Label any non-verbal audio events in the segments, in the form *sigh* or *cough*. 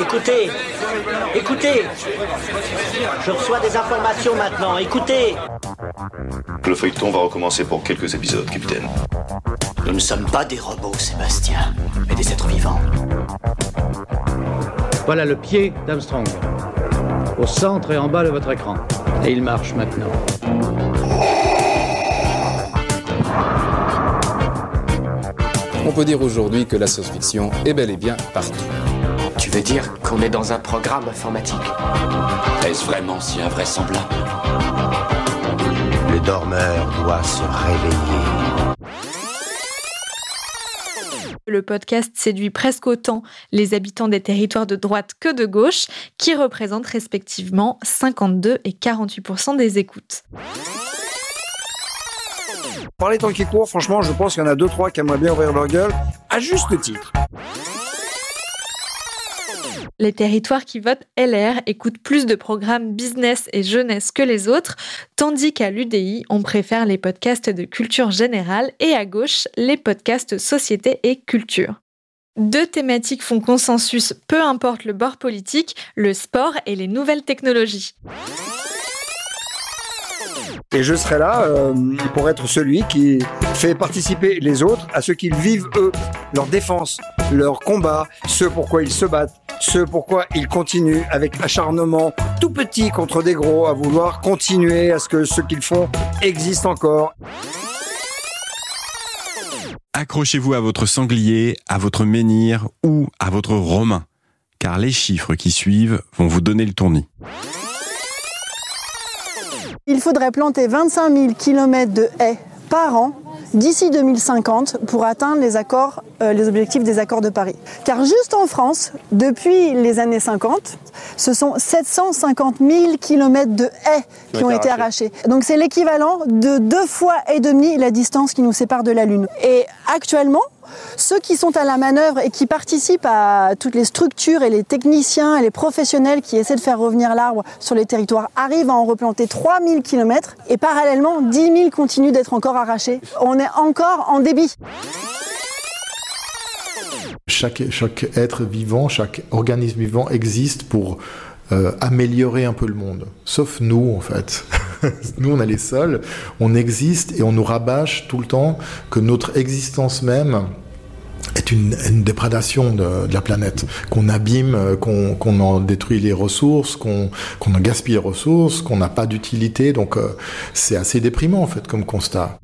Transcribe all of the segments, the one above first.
Écoutez, écoutez, je reçois des informations maintenant, écoutez. Le feuilleton va recommencer pour quelques épisodes, capitaine. Nous ne sommes pas des robots, Sébastien, mais des êtres vivants. Voilà le pied d'Armstrong, au centre et en bas de votre écran. Et il marche maintenant. On peut dire aujourd'hui que la science-fiction est bel et bien partout. Tu veux dire qu'on est dans un programme informatique? Est-ce vraiment si invraisemblable? Le dormeur doit se réveiller. Le podcast séduit presque autant les habitants des territoires de droite que de gauche, qui représentent respectivement 52 et 48% des écoutes. Par les temps qui franchement, je pense qu'il y en a deux, trois qui aimeraient bien ouvrir leur gueule, à juste titre. Les territoires qui votent LR écoutent plus de programmes business et jeunesse que les autres, tandis qu'à l'UDI, on préfère les podcasts de culture générale et à gauche, les podcasts société et culture. Deux thématiques font consensus, peu importe le bord politique, le sport et les nouvelles technologies. Et je serai là euh, pour être celui qui fait participer les autres à ce qu'ils vivent eux, leur défense, leur combat, ce pourquoi ils se battent, ce pourquoi ils continuent avec acharnement tout petit contre des gros à vouloir continuer à ce que ce qu'ils font existe encore. Accrochez-vous à votre sanglier, à votre menhir ou à votre romain, car les chiffres qui suivent vont vous donner le tournis. Il faudrait planter 25 000 km de haies par an d'ici 2050 pour atteindre les, accords, euh, les objectifs des accords de Paris. Car juste en France, depuis les années 50, ce sont 750 000 km de haies qui ont été arrachés. Donc c'est l'équivalent de deux fois et demi la distance qui nous sépare de la Lune. Et actuellement, ceux qui sont à la manœuvre et qui participent à toutes les structures et les techniciens et les professionnels qui essaient de faire revenir l'arbre sur les territoires arrivent à en replanter 3000 km et parallèlement 10 000 continuent d'être encore arrachés. On est encore en débit. Chaque, être vivant, chaque organisme vivant existe pour euh, améliorer un peu le monde. Sauf nous, en fait. *laughs* *laughs* nous, on est les seuls. On existe et on nous rabâche tout le temps que notre existence même est une, une déprédation de, la planète, qu'on abîme, euh, qu'on en détruit les ressources, qu'on en gaspille les ressources, qu'on n'a pas d'utilité. Donc euh, c'est assez déprimant en fait comme constat.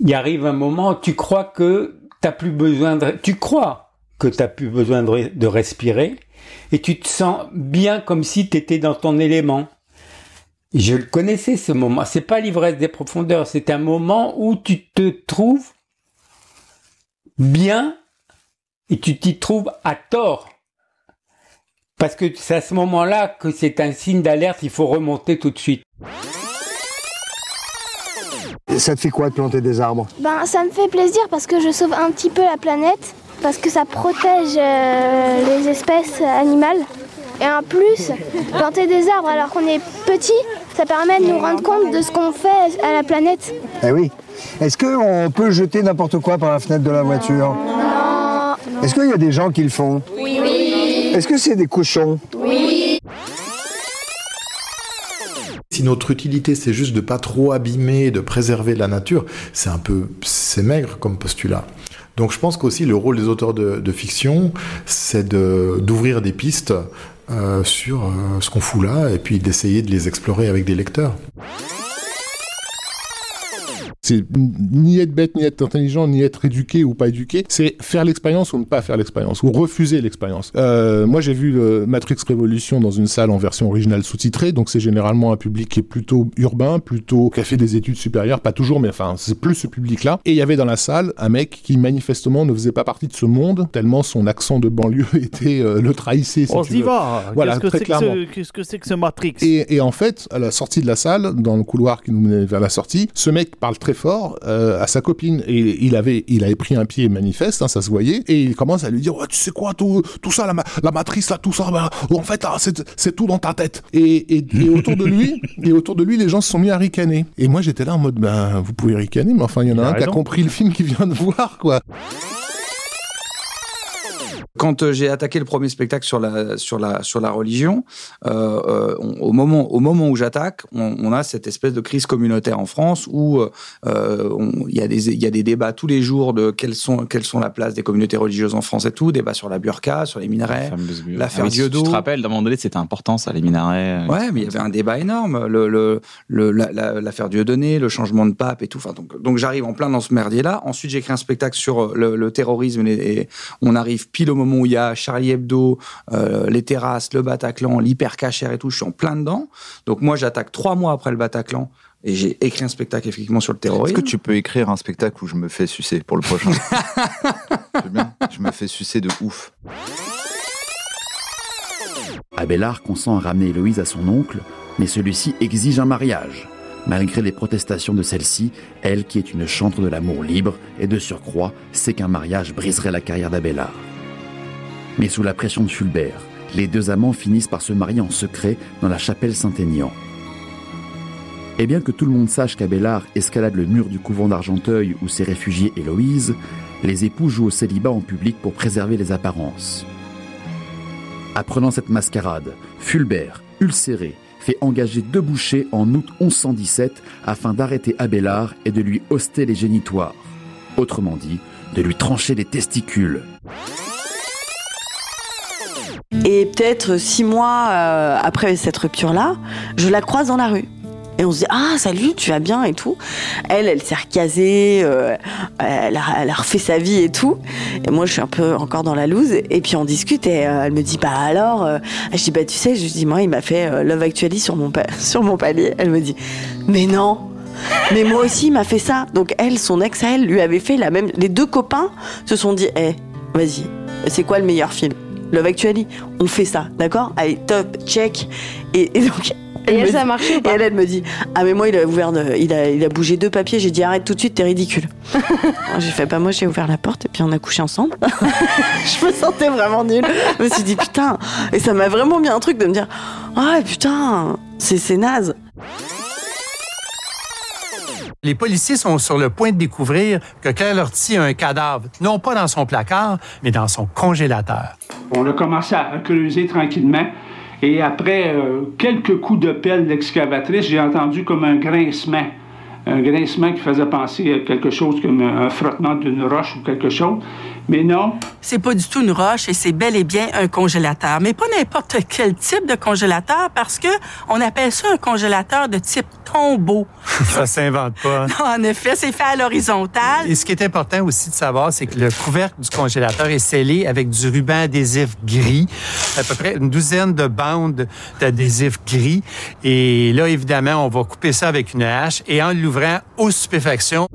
Il arrive un moment, tu crois que t'as plus besoin de, tu crois que plus besoin de respirer et tu te sens bien comme si t'étais dans ton élément. Je le connaissais ce moment. C'est pas l'ivresse des profondeurs. C'est un moment où tu te trouves bien et tu t'y trouves à tort. Parce que c'est à ce moment-là que c'est un signe d'alerte, il faut remonter tout de suite. Et ça te fait quoi de planter des arbres? Ben ça me fait plaisir parce que je sauve un petit peu la planète, parce que ça protège euh, les espèces animales. Et en plus, planter des arbres alors qu'on est petit, ça permet de nous rendre compte de ce qu'on fait à la planète. Eh oui. Est-ce qu'on peut jeter n'importe quoi par la fenêtre de la voiture? Non. Est-ce qu'il y a des gens qui le font? Oui. oui. Est-ce que c'est des cochons? Oui. Si notre utilité c'est juste de pas trop abîmer, de préserver la nature, c'est un peu c'est maigre comme postulat. Donc je pense qu'aussi le rôle des auteurs de, fiction, c'est d'ouvrir des pistes euh, sur euh, ce qu'on fout là et puis d'essayer de les explorer avec des lecteurs. C'est ni être bête, ni être intelligent, ni être éduqué ou pas éduqué. C'est faire l'expérience ou ne pas faire l'expérience, ou refuser l'expérience. Euh, moi, j'ai vu le Matrix Révolution dans une salle en version originale sous-titrée, donc c'est généralement un public qui est plutôt urbain, plutôt qui a fait des études supérieures, pas toujours, mais enfin, c'est plus ce public-là. Et il y avait dans la salle un mec qui manifestement ne faisait pas partie de ce monde, tellement son accent de banlieue *laughs* était euh, le trahissait. Si On s'y veux. va. Voilà, Qu'est-ce que très c'est que clairement. ce- Qu'est-ce que c'est que ce Matrix? Et, et en fait, à la sortie de la salle, dans le couloir qui nous menait vers la sortie, ce mec parle très fort euh, à sa copine. Et il avait, il avait pris un pied manifeste, hein, ça se voyait, et il commence à lui dire, ouais, tu sais quoi, tout, tout ça, la, ma- la matrice, là, tout ça, bah, en fait, c'est tout dans ta tête. Et, et, et autour de lui, *laughs* et autour de lui, les gens se sont mis à ricaner. Et moi, j'étais là en mode, ben, vous pouvez ricaner, mais enfin, il y en a Il a un qui a compris le film qu'il vient de voir, quoi. Quand euh, j'ai attaqué le premier spectacle sur la, sur la, sur la religion, euh, euh, on- au, moment, au moment où j'attaque, on, on a cette espèce de crise communautaire en France où euh, il y, a des- il y a des débats tous les jours de quelles sont, quelles sont la place des communautés religieuses en France et tout, débat sur la burqa, sur les minarets, l'affaire Ah Dieudo. Tu te rappelles, d'un moment donné, c'était important, ça, les euh, Ouais, mais il y avait un débat énorme. Le, le, le- la- la- l'affaire Dieudonné, le changement de pape et tout. Enfin, donc, donc j'arrive en plein dans ce merdier-là. Ensuite, j'écris un spectacle sur euh, le, le terrorisme et, et on arrive pile au moment où il y a Charlie Hebdo, euh, les terrasses, le Bataclan, l'hypercachère et tout. Je suis en plein dedans. Donc moi, j'attaque trois mois après le Bataclan et j'ai écrit un spectacle effectivement sur le Est-ce terrorisme. que tu peux écrire un spectacle où je me fais sucer pour le prochain *laughs* bien. Je me fais sucer de ouf. Abélard consent à ramener Héloïse à son oncle, mais celui-ci exige un mariage. Malgré les protestations de celle-ci, elle qui est une chantre de l'amour libre et de surcroît sait qu'un mariage briserait la carrière d'Abélard. Mais sous la pression de Fulbert, les deux amants finissent par se marier en secret dans la chapelle Saint-Aignan. Et bien que tout le monde sache qu'Abélard escalade le mur du couvent d'Argenteuil où s'est réfugiée Héloïse, les époux jouent au célibat en public pour préserver les apparences. Apprenant cette mascarade, Fulbert, ulcéré, fait engager deux bouchers en août 1117 afin d'arrêter Abélard et de lui hoster les génitoires. Autrement dit, de lui trancher les testicules. Et peut-être six mois euh, après cette rupture-là, je la croise dans la rue. Et on se dit ah salut tu vas bien et tout. Elle elle s'est recasée, euh, elle, a, refait sa vie et tout. Et moi je suis un peu encore dans la loose. Et puis on discute et euh, elle me dit bah alors. je dis bah tu sais je dis moi il m'a fait Love Actually *laughs* sur mon palier. Elle me dit mais non. Mais moi aussi il m'a fait ça. Donc elle son ex à elle lui avait fait la même. Les deux copains se sont dit eh vas-y c'est quoi le meilleur film? Love Actually on fait ça d'accord allez top check et, et donc Et me elle, ça a marché ou et elle, elle me dit Ah, mais moi, il a ouvert, de- il, a, il a bougé deux papiers. J'ai dit Arrête tout de suite, t'es ridicule. *laughs* j'ai fait Pas moi, j'ai ouvert la porte et puis on a couché ensemble. *laughs* je me sentais vraiment nulle. Je me suis dit Putain. Et ça m'a vraiment mis un truc de me dire Ah, putain, c'est c'est naze. Les policiers sont sur le point de découvrir que Claire Lortie a un cadavre, non pas dans son placard, mais dans son congélateur. On a commencé à creuser tranquillement. Et après euh, quelques coups de pelle d'excavatrice, j'ai entendu comme un grincement. Un grincement qui faisait penser à quelque chose comme un frottement d'une roche ou quelque chose. Mais non, C'est pas du tout une roche et c'est bel et bien un congélateur. Mais pas n'importe quel type de congélateur parce que on appelle ça un congélateur de type tombeau. *laughs* Ça s'invente pas. Non, en effet, c'est fait à l'horizontale. Et ce qui est important aussi de savoir, c'est que le couvercle du congélateur est scellé avec du ruban adhésif gris, à peu près une douzaine de bandes d'adhésif gris. Et là, évidemment, on va couper ça avec une hache et en l'ouvrant aux stupéfactions,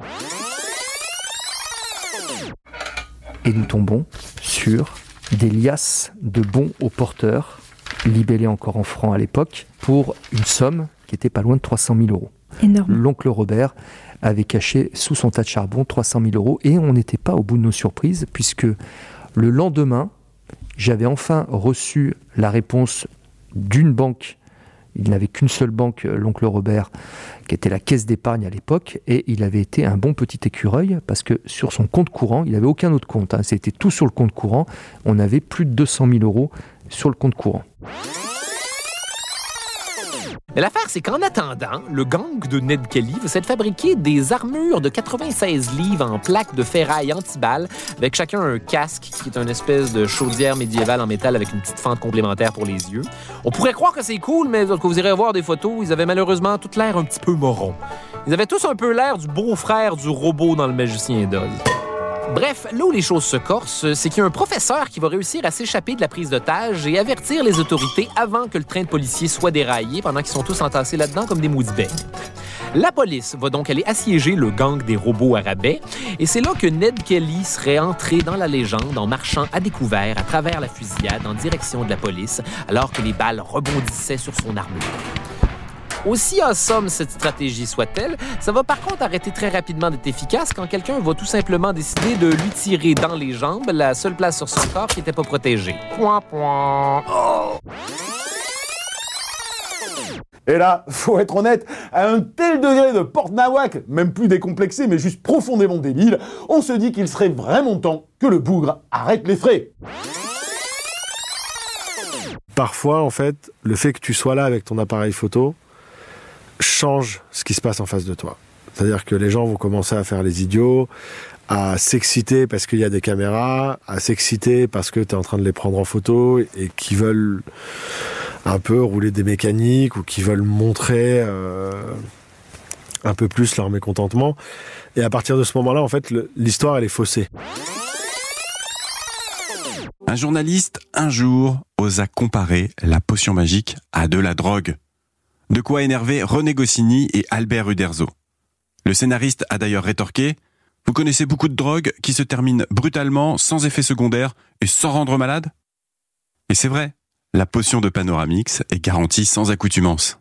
et nous tombons sur des liasses de bons aux porteurs, libellés encore en francs à l'époque, pour une somme qui était pas loin de 300 000 euros. Énorme. L'oncle Robert avait caché sous son tas de charbon 300 000 euros et on n'était pas au bout de nos surprises puisque le lendemain, j'avais enfin reçu la réponse d'une banque. Il n'avait qu'une seule banque, euh, l'oncle Robert, qui était la caisse d'épargne à l'époque, et il avait été un bon petit écureuil parce que sur son compte courant, il n'avait aucun autre compte. hein. C'était tout sur le compte courant. On avait plus de 200 000 euros sur le compte courant. Mais l'affaire, c'est qu'en attendant, le gang de Ned Kelly va s'être fabriquer des armures de 96 livres en plaques de ferraille antiballe, avec chacun un casque qui est une espèce de chaudière médiévale en métal avec une petite fente complémentaire pour les yeux. On pourrait croire que c'est cool, mais quand vous irez voir des photos, ils avaient malheureusement toute l'air un petit peu moron. Ils avaient tous un peu l'air du beau-frère du robot dans le Magicien d'Oz. Bref, là où les choses se corsent, c'est qu'il y a un professeur qui va réussir à s'échapper de la prise d'otage et avertir les autorités avant que le train de policiers soit déraillé pendant qu'ils sont tous entassés là-dedans comme des beignes. La police va donc aller assiéger le gang des robots à rabais et c'est là que Ned Kelly serait entré dans la légende en marchant à découvert à travers la fusillade en direction de la police alors que les balles rebondissaient sur son armure. Aussi en somme cette stratégie soit-elle, ça va par contre arrêter très rapidement d'être efficace quand quelqu'un va tout simplement décider de lui tirer dans les jambes la seule place sur son corps qui n'était pas protégée. Point, point. Oh. Et là, faut être honnête, à un tel degré de porte-nawak, même plus décomplexé, mais juste profondément débile, on se dit qu'il serait vraiment temps que le bougre arrête les frais. Parfois, en fait, le fait que tu sois là avec ton appareil photo change ce qui se passe en face de toi. C'est-à-dire que les gens vont commencer à faire les idiots, à s'exciter parce qu'il y a des caméras, à s'exciter parce que tu es en train de les prendre en photo et qui veulent un peu rouler des mécaniques ou qui veulent montrer euh, un peu plus leur mécontentement. Et à partir de ce moment-là, en fait, l'histoire, elle est faussée. Un journaliste, un jour, osa comparer la potion magique à de la drogue. De quoi énerver René Goscinny et Albert Uderzo. Le scénariste a d'ailleurs rétorqué Vous connaissez beaucoup de drogues qui se terminent brutalement, sans effet secondaire et sans rendre malade? Et c'est vrai, la potion de Panoramix est garantie sans accoutumance.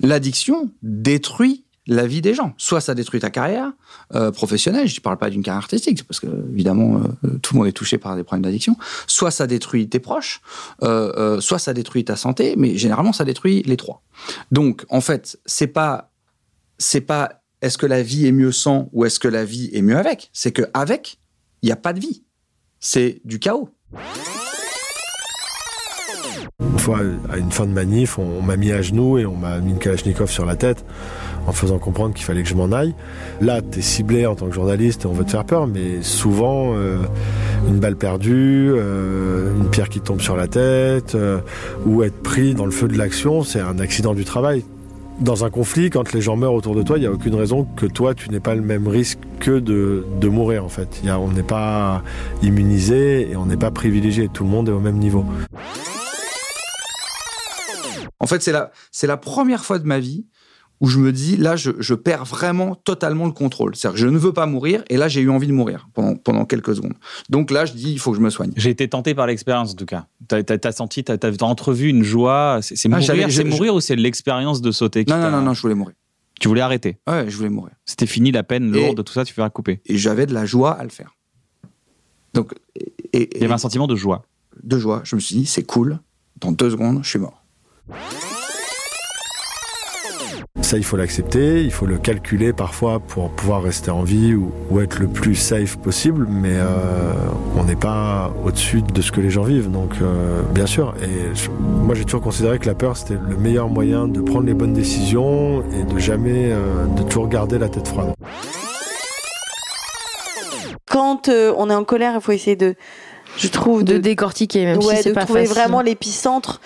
L'addiction détruit la vie des gens. Soit ça détruit ta carrière euh, professionnelle, je ne parle pas d'une carrière artistique, parce que évidemment euh, tout le monde est touché par des problèmes d'addiction. Soit ça détruit tes proches, euh, soit ça détruit ta santé, mais généralement ça détruit les trois. Donc en fait, c'est pas c'est pas est-ce que la vie est mieux sans ou est-ce que la vie est mieux avec. C'est que avec, il n'y a pas de vie. C'est du chaos. Une fois, à une fin de manif, on, m'a mis à genoux et on m'a mis une Kalachnikov sur la tête en faisant comprendre qu'il fallait que je m'en aille. Là, tu es ciblé en tant que journaliste et on veut te faire peur, mais souvent, euh, une balle perdue, euh, une pierre qui tombe sur la tête, euh, ou être pris dans le feu de l'action, c'est un accident du travail. Dans un conflit, quand les gens meurent autour de toi, il n'y a aucune raison que toi, tu n'aies pas le même risque que de, de mourir, en fait. Y a, on n'est pas immunisé et on n'est pas privilégié. Tout le monde est au même niveau. En fait, c'est la, c'est la première fois de ma vie où je me dis, là, je, perds vraiment totalement le contrôle. C'est-à-dire que je ne veux pas mourir, et là, j'ai eu envie de mourir pendant, pendant quelques secondes. Donc là, je dis, il faut que je me soigne. J'ai été tenté par l'expérience, en tout cas. Tu as, senti, tu as, entrevu une joie. C'est ah, mourir, c'est mourir ou c'est l'expérience de sauter Non, non, non, non, je voulais mourir. Tu voulais arrêter Ouais, je voulais mourir. C'était fini la peine lourde, tout ça, tu feras couper. Et j'avais de la joie à le faire. Donc, et, il y avait un sentiment de joie. De joie. Je me suis dit, c'est cool. Dans deux secondes, je suis mort. Ça, il faut l'accepter, il faut le calculer parfois pour pouvoir rester en vie ou, être le plus safe possible, mais euh, on n'est pas au-dessus de ce que les gens vivent, donc euh, bien sûr. Et moi, j'ai toujours considéré que la peur, c'était le meilleur moyen de prendre les bonnes décisions et de jamais, euh, de toujours garder la tête froide. Quand on est en colère, il faut essayer de, je trouve, de, décortiquer, même si c'est pas trouver vraiment l'épicentre.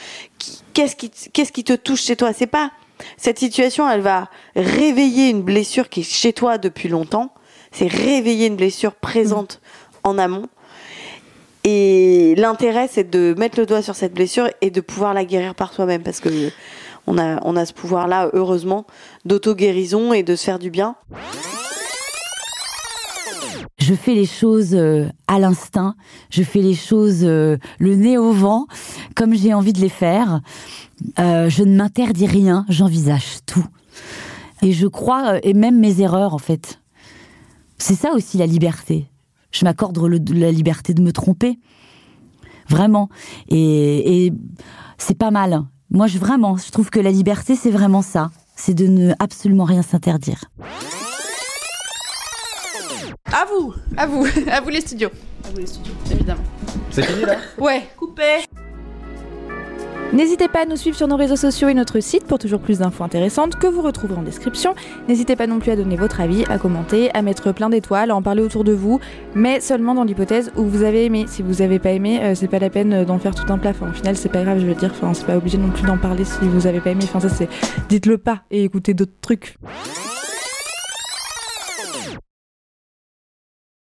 Qu'est-ce qui, qu'est-ce qui te touche chez toi? C'est pas cette situation, elle va réveiller une blessure qui est chez toi depuis longtemps. C'est réveiller une blessure présente en amont. Et l'intérêt, c'est de mettre le doigt sur cette blessure et de pouvoir la guérir par soi-même. Parce que on a, on a ce pouvoir-là, heureusement, d'auto-guérison et de se faire du bien. Je fais les choses euh, à l'instinct, je fais les choses euh, le nez au vent, comme j'ai envie de les faire. Euh, je ne m'interdis rien, j'envisage tout. Et je crois, et même mes erreurs en fait. C'est ça aussi la liberté. Je m'accorde la liberté de me tromper. Vraiment. Et, et c'est pas mal. Moi, vraiment, je trouve que la liberté, c'est vraiment ça. C'est de ne absolument rien s'interdire. À vous, à vous, *laughs* à vous les studios. À vous les studios, évidemment. C'est fini là *laughs* Ouais, coupé. N'hésitez pas à nous suivre sur nos réseaux sociaux et notre site pour toujours plus d'infos intéressantes que vous retrouverez en description. N'hésitez pas non plus à donner votre avis, à commenter, à mettre plein d'étoiles, à en parler autour de vous, mais seulement dans l'hypothèse où vous avez aimé. Si vous avez pas aimé, euh, c'est pas la peine d'en faire tout un plat. Enfin, au final, c'est pas grave, je veux dire. Enfin, c'est pas obligé non plus d'en parler si vous avez pas aimé. Enfin, ça c'est. Dites-le pas et écoutez d'autres trucs.